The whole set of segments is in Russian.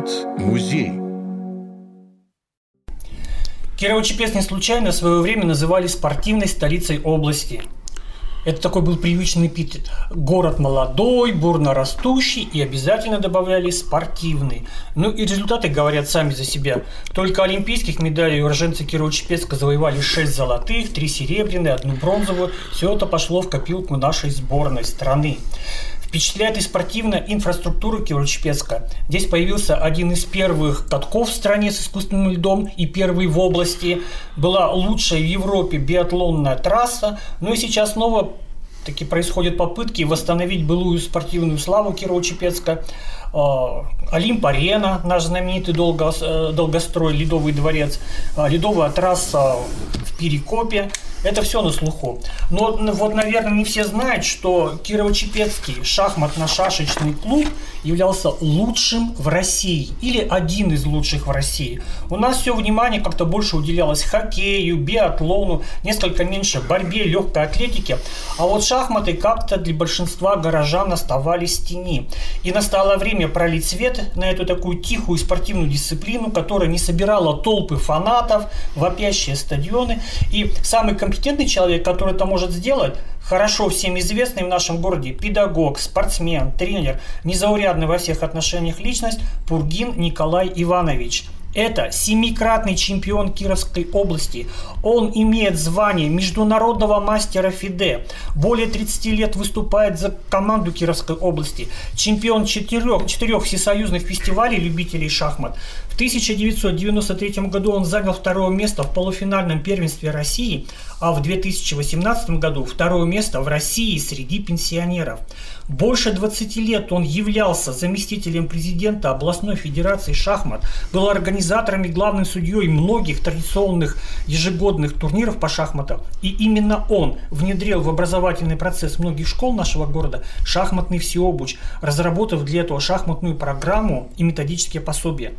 говорит музей. Кирово-Чепец не случайно в свое время называли спортивной столицей области. Это такой был привычный эпитет. Город молодой, бурно растущий и обязательно добавляли спортивный. Ну и результаты говорят сами за себя. Только олимпийских медалей уроженцы Кирово-Чепецка завоевали 6 золотых, 3 серебряные, одну бронзовую. Все это пошло в копилку нашей сборной страны. Впечатляет и спортивная инфраструктура Кирово-Чепецка. Здесь появился один из первых катков в стране с искусственным льдом и первый в области. Была лучшая в Европе биатлонная трасса. Ну и сейчас снова таки происходят попытки восстановить былую спортивную славу Кирово-Чепецка. А, Олимп-арена, наш знаменитый долго, э, долгострой, Ледовый дворец, а, ледовая трасса в Перекопе – это все на слуху. Но вот, наверное, не все знают, что Кирово-Чепецкий шахматно-шашечный клуб являлся лучшим в России или один из лучших в России. У нас все внимание как-то больше уделялось хоккею, биатлону, несколько меньше борьбе, легкой атлетике. А вот шахматы как-то для большинства горожан оставались в тени. И настало время пролить свет на эту такую тихую спортивную дисциплину, которая не собирала толпы фанатов, вопящие стадионы. И самый компетентный человек, который это может сделать, хорошо всем известный в нашем городе педагог, спортсмен, тренер, незаурядный во всех отношениях личность Пургин Николай Иванович – это семикратный чемпион Кировской области. Он имеет звание международного мастера ФИДЕ. Более 30 лет выступает за команду Кировской области. Чемпион четырех, четырех всесоюзных фестивалей любителей шахмат. В 1993 году он занял второе место в полуфинальном первенстве России, а в 2018 году второе место в России среди пенсионеров. Больше 20 лет он являлся заместителем президента областной федерации шахмат, был организатором и главным судьей многих традиционных ежегодных турниров по шахматам. И именно он внедрил в образовательный процесс многих школ нашего города шахматный всеобуч, разработав для этого шахматную программу и методические пособия.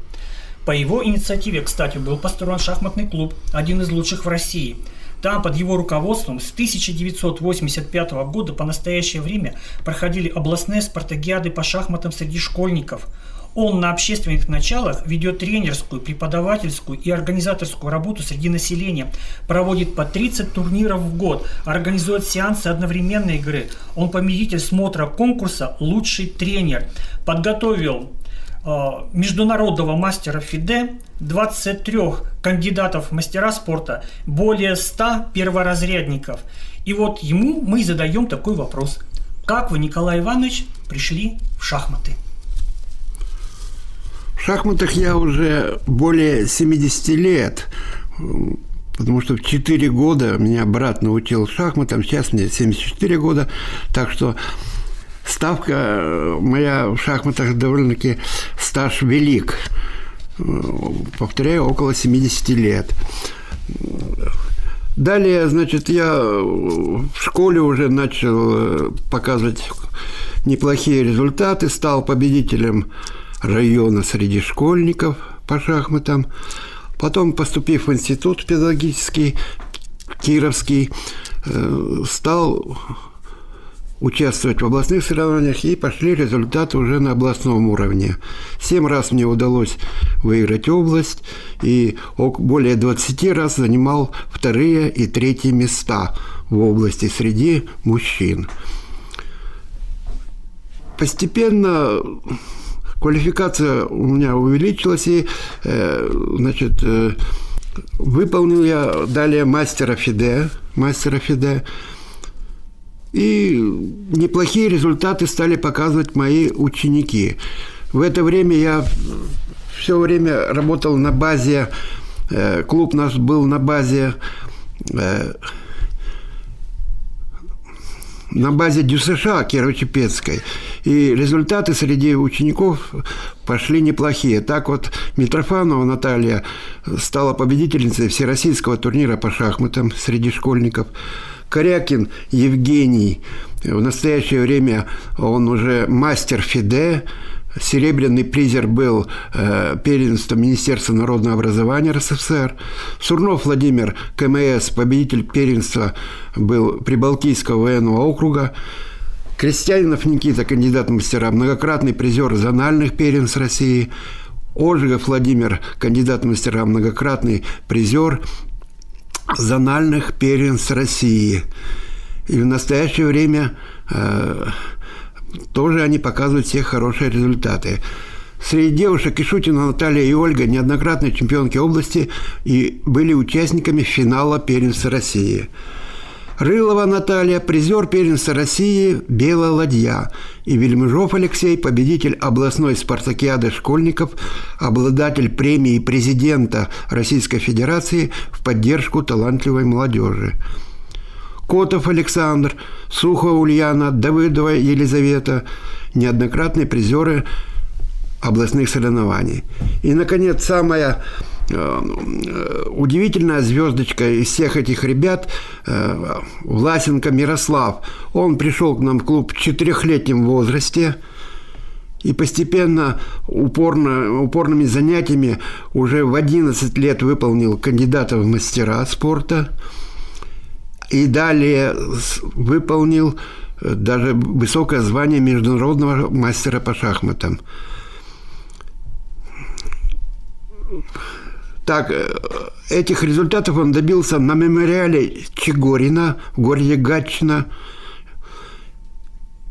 По его инициативе, кстати, был построен шахматный клуб, один из лучших в России – там под его руководством с 1985 года по настоящее время проходили областные спартакиады по шахматам среди школьников. Он на общественных началах ведет тренерскую, преподавательскую и организаторскую работу среди населения, проводит по 30 турниров в год, организует сеансы одновременной игры. Он победитель смотра конкурса «Лучший тренер». Подготовил международного мастера ФИДЕ, 23 кандидатов мастера спорта, более 100 перворазрядников. И вот ему мы задаем такой вопрос. Как вы, Николай Иванович, пришли в шахматы? В шахматах я уже более 70 лет, потому что в 4 года меня брат научил шахматам, сейчас мне 74 года, так что ставка э, моя в шахматах довольно-таки стаж велик. Э, повторяю, около 70 лет. Далее, значит, я в школе уже начал э, показывать неплохие результаты, стал победителем района среди школьников по шахматам. Потом, поступив в институт педагогический, Кировский, стал участвовать в областных соревнованиях, и пошли результаты уже на областном уровне. Семь раз мне удалось выиграть область, и более 20 раз занимал вторые и третьи места в области среди мужчин. Постепенно квалификация у меня увеличилась, и, э, значит, э, выполнил я далее мастера ФИДЕ, мастера ФИДЕ, и неплохие результаты стали показывать мои ученики. В это время я все время работал на базе, э, клуб наш был на базе э, на базе ДЮСШ Кирово-Чепецкой. И результаты среди учеников пошли неплохие. Так вот, Митрофанова Наталья стала победительницей Всероссийского турнира по шахматам среди школьников. Корякин Евгений. В настоящее время он уже мастер ФИДЕ, Серебряный призер был э, первенство Министерства народного образования РСФСР. Сурнов Владимир, КМС, победитель первенства был Прибалтийского военного округа. Крестьянинов Никита, кандидат мастера, многократный призер зональных первенств России. Ожегов Владимир, кандидат мастера, многократный призер зональных первенств России. И в настоящее время э, тоже они показывают все хорошие результаты. Среди девушек Ишутина Наталья и Ольга неоднократные чемпионки области и были участниками финала первенства России. Рылова Наталья, призер первенства России «Белая ладья». И Вельмыжов Алексей, победитель областной спартакиады школьников, обладатель премии президента Российской Федерации в поддержку талантливой молодежи. Котов Александр, Сухова Ульяна, Давыдова Елизавета – неоднократные призеры областных соревнований. И, наконец, самая удивительная звездочка из всех этих ребят э, Власенко Мирослав. Он пришел к нам в клуб в четырехлетнем возрасте и постепенно упорно, упорными занятиями уже в 11 лет выполнил кандидата в мастера спорта и далее выполнил э, даже высокое звание международного мастера по шахматам. Так, э, этих результатов он добился на мемориале Чегорина в городе Гатчина.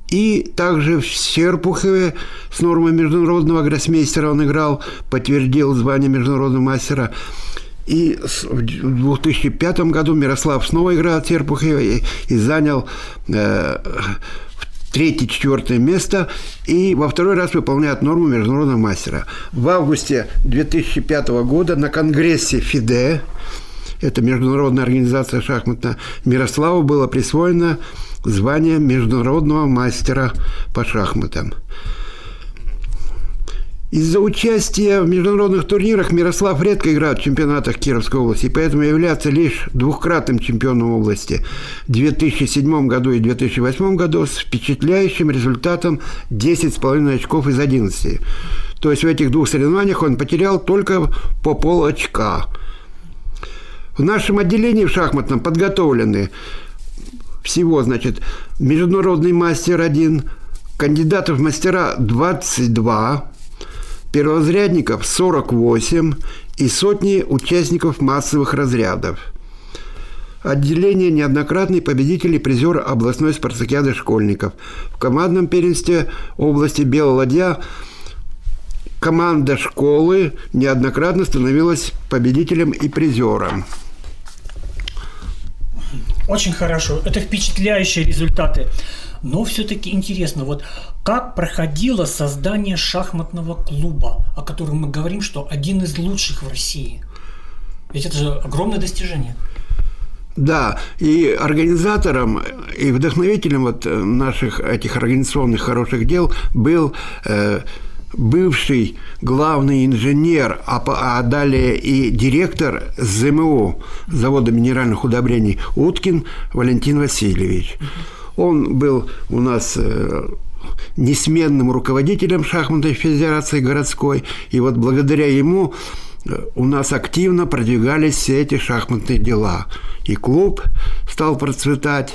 И также в Серпухове с нормой международного гроссмейстера он играл, подтвердил звание международного мастера. И в 2005 году Мирослав снова играл в Серпухове и, и занял э, третье-четвертое место и во второй раз выполняет норму международного мастера. В августе 2005 года на конгрессе ФИДЕ, это международная организация шахматная, Мирославу было присвоено звание международного мастера по шахматам. Из-за участия в международных турнирах Мирослав редко играет в чемпионатах Кировской области, поэтому является лишь двухкратным чемпионом области в 2007 году и 2008 году с впечатляющим результатом 10,5 очков из 11. То есть в этих двух соревнованиях он потерял только по пол очка. В нашем отделении в шахматном подготовлены всего, значит, международный мастер один, кандидатов в мастера 22, перворазрядников 48 и сотни участников массовых разрядов. Отделение неоднократный победитель и призер областной спартакиады школьников. В командном первенстве области Белая ладья команда школы неоднократно становилась победителем и призером. Очень хорошо. Это впечатляющие результаты. Но все-таки интересно, вот как проходило создание шахматного клуба, о котором мы говорим, что один из лучших в России? Ведь это же огромное достижение. Да, и организатором и вдохновителем вот наших этих организационных хороших дел был э, бывший главный инженер, а, а далее и директор ЗМУ, завода минеральных удобрений Уткин Валентин Васильевич. Он был у нас э, несменным руководителем шахматной федерации городской, и вот благодаря ему э, у нас активно продвигались все эти шахматные дела. И клуб стал процветать,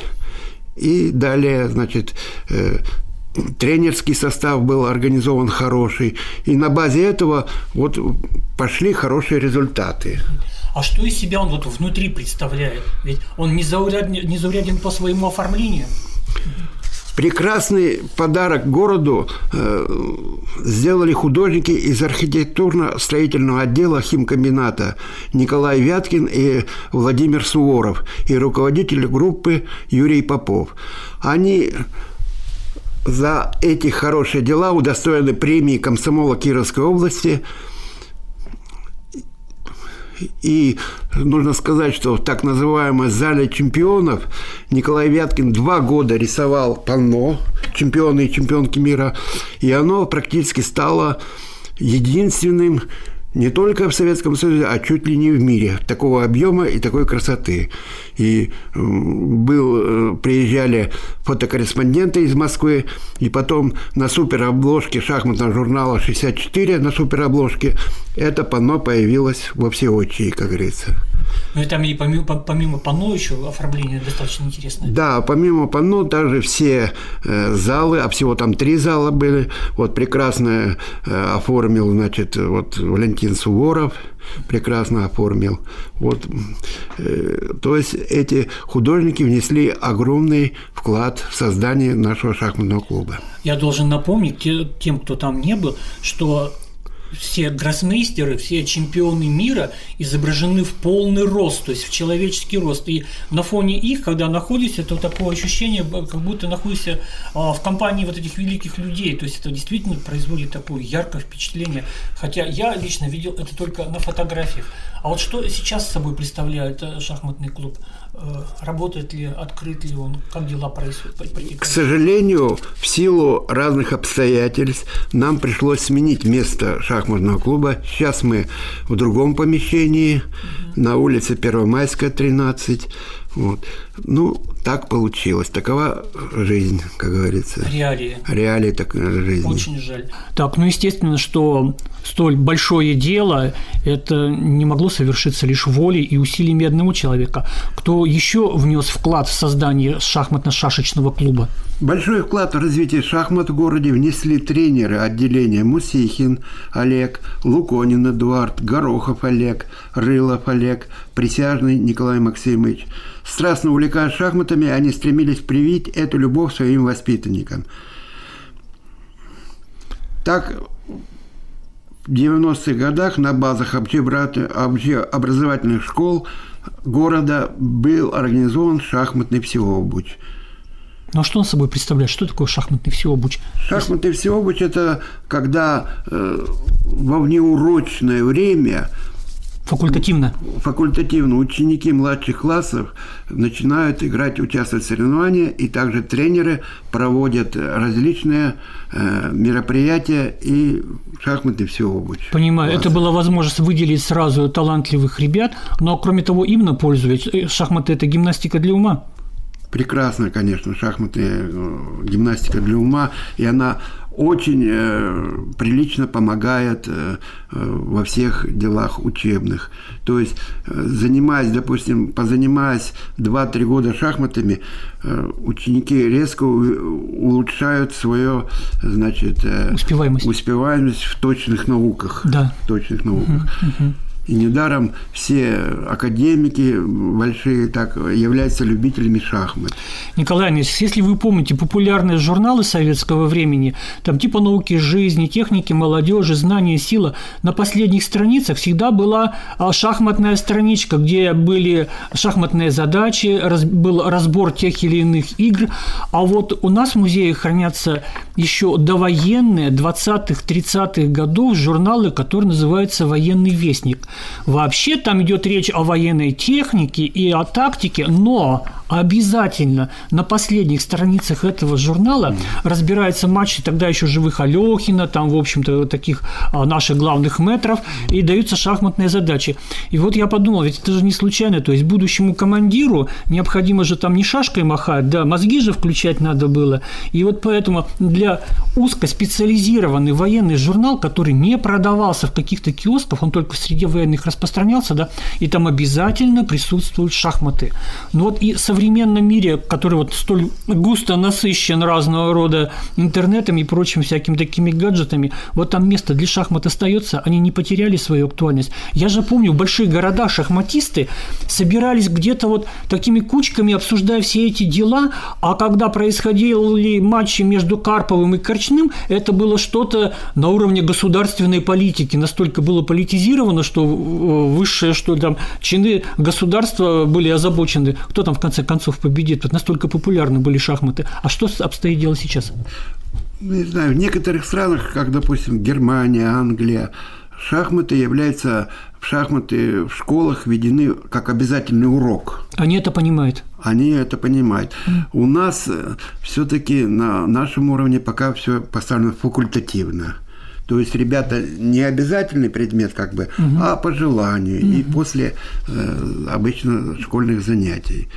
и далее, значит, э, тренерский состав был организован хороший, и на базе этого вот пошли хорошие результаты. А что из себя он вот внутри представляет? Ведь он не зауряден, не зауряден по своему оформлению. Прекрасный подарок городу э, сделали художники из архитектурно-строительного отдела химкомбината Николай Вяткин и Владимир Суворов и руководитель группы Юрий Попов. Они за эти хорошие дела удостоены премии комсомола Кировской области – и нужно сказать, что в так называемой зале чемпионов Николай Вяткин два года рисовал панно чемпионы и чемпионки мира, и оно практически стало единственным не только в Советском Союзе, а чуть ли не в мире такого объема и такой красоты. И был, э, приезжали фотокорреспонденты из Москвы, и потом на суперобложке шахматного журнала 64 на суперобложке это панно появилось во всеочии, как говорится. Ну и там и помимо, помимо панно еще оформление достаточно интересное. Да, помимо панно даже все э, залы, а всего там три зала были, вот прекрасно э, оформил, значит, вот Валентин Суворов, прекрасно оформил. Вот, э, то есть эти художники внесли огромный вклад в создание нашего шахматного клуба. Я должен напомнить тем, кто там не был, что все гроссмейстеры, все чемпионы мира изображены в полный рост, то есть в человеческий рост. И на фоне их, когда находишься, это такое ощущение, как будто находишься а, в компании вот этих великих людей. То есть это действительно производит такое яркое впечатление. Хотя я лично видел это только на фотографиях. А вот что сейчас собой представляет э, шахматный клуб? Э, работает ли, открыт ли он, как дела происходят? К сожалению, в силу разных обстоятельств нам пришлось сменить место шахматного клуба. Сейчас мы в другом помещении, угу. на улице Первомайская, 13. Вот. Ну, так получилось. Такова жизнь, как говорится. Реалии. Реалии такой жизни. Очень жаль. Так, ну, естественно, что столь большое дело, это не могло совершиться лишь волей и усилиями одного человека. Кто еще внес вклад в создание шахматно-шашечного клуба? Большой вклад в развитие шахмат в городе внесли тренеры отделения Мусихин Олег, Луконин Эдуард, Горохов Олег, Рылов Олег, Присяжный Николай Максимович. Страстно увлекаясь шахматами, они стремились привить эту любовь своим воспитанникам. Так, в 90-х годах на базах образовательных школ города был организован шахматный всеобуч – ну а что он собой представляет? Что такое шахматный всеобуч? Шахматный всеобуч – это когда э, во внеурочное время Факультативно. Факультативно. Ученики младших классов начинают играть, участвовать в соревнованиях, и также тренеры проводят различные э, мероприятия и шахматы все обуч. Понимаю. Класса. Это была возможность выделить сразу талантливых ребят, но кроме того, именно пользуясь. Э, шахматы – это гимнастика для ума прекрасная, конечно, шахматы, э, гимнастика для ума, и она очень э, прилично помогает э, во всех делах учебных. То есть, э, занимаясь, допустим, позанимаясь 2-3 года шахматами, э, ученики резко улучшают свое, значит, успеваемость. успеваемость в точных науках. Да. В точных науках. Угу, угу. И недаром все академики большие так являются любителями шахмат. Николай Ильич, если вы помните популярные журналы советского времени, там типа науки жизни, техники молодежи, знания, сила, на последних страницах всегда была а, шахматная страничка, где были шахматные задачи, был разбор тех или иных игр. А вот у нас в музее хранятся еще довоенные 20-х, 30-х годов журналы, которые называются «Военный вестник». Вообще там идет речь о военной технике и о тактике, но обязательно на последних страницах этого журнала разбираются матчи тогда еще живых Алехина, там, в общем-то, таких а, наших главных метров, и даются шахматные задачи. И вот я подумал, ведь это же не случайно, то есть будущему командиру необходимо же там не шашкой махать, да, мозги же включать надо было. И вот поэтому для узкоспециализированный военный журнал, который не продавался в каких-то киосках, он только в среде военных распространялся, да, и там обязательно присутствуют шахматы. Ну вот и со современном мире, который вот столь густо насыщен разного рода интернетом и прочими всякими такими гаджетами, вот там место для шахмат остается, они не потеряли свою актуальность. Я же помню, в больших городах шахматисты собирались где-то вот такими кучками, обсуждая все эти дела, а когда происходили матчи между Карповым и Корчным, это было что-то на уровне государственной политики, настолько было политизировано, что высшие, что там чины государства были озабочены, кто там в конце концов победит. Вот настолько популярны были шахматы. А что обстоит дело сейчас? Не знаю, в некоторых странах, как, допустим, Германия, Англия, шахматы являются шахматы в школах введены как обязательный урок. Они это понимают. Они это понимают. Mm. У нас э, все-таки на нашем уровне пока все поставлено факультативно. То есть ребята не обязательный предмет, как бы, угу. а по желанию угу. и после э, обычно школьных занятий.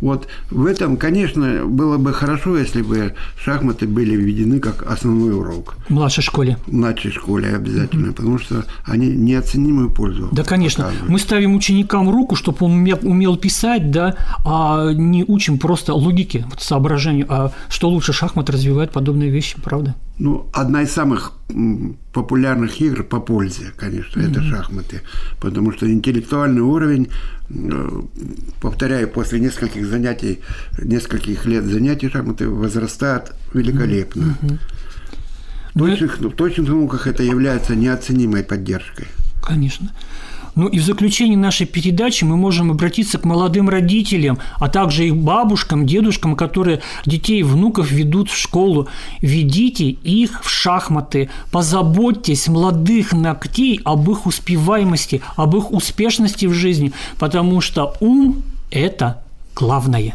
Вот в этом, конечно, было бы хорошо, если бы шахматы были введены как основной урок. В младшей школе. В младшей школе обязательно, угу. потому что они неоценимую пользу. Да, конечно. Показывают. Мы ставим ученикам руку, чтобы он умел, умел писать, да, а не учим просто логике, вот соображению. А что лучше шахмат развивает подобные вещи, правда? Ну, одна из самых популярных игр по пользе, конечно, mm-hmm. это шахматы, потому что интеллектуальный уровень, э, повторяю, после нескольких занятий, нескольких лет занятий шахматы возрастает великолепно. Mm-hmm. В точных, в точных науках это является неоценимой поддержкой. Конечно. Ну и в заключении нашей передачи мы можем обратиться к молодым родителям, а также их бабушкам, дедушкам, которые детей и внуков ведут в школу. Ведите их в шахматы, позаботьтесь молодых ногтей об их успеваемости, об их успешности в жизни, потому что ум – это главное.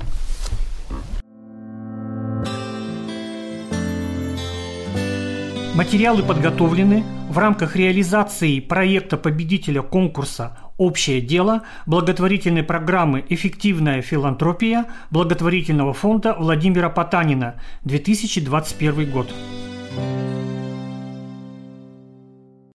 Материалы подготовлены в рамках реализации проекта победителя конкурса «Общее дело» благотворительной программы «Эффективная филантропия» благотворительного фонда Владимира Потанина 2021 год.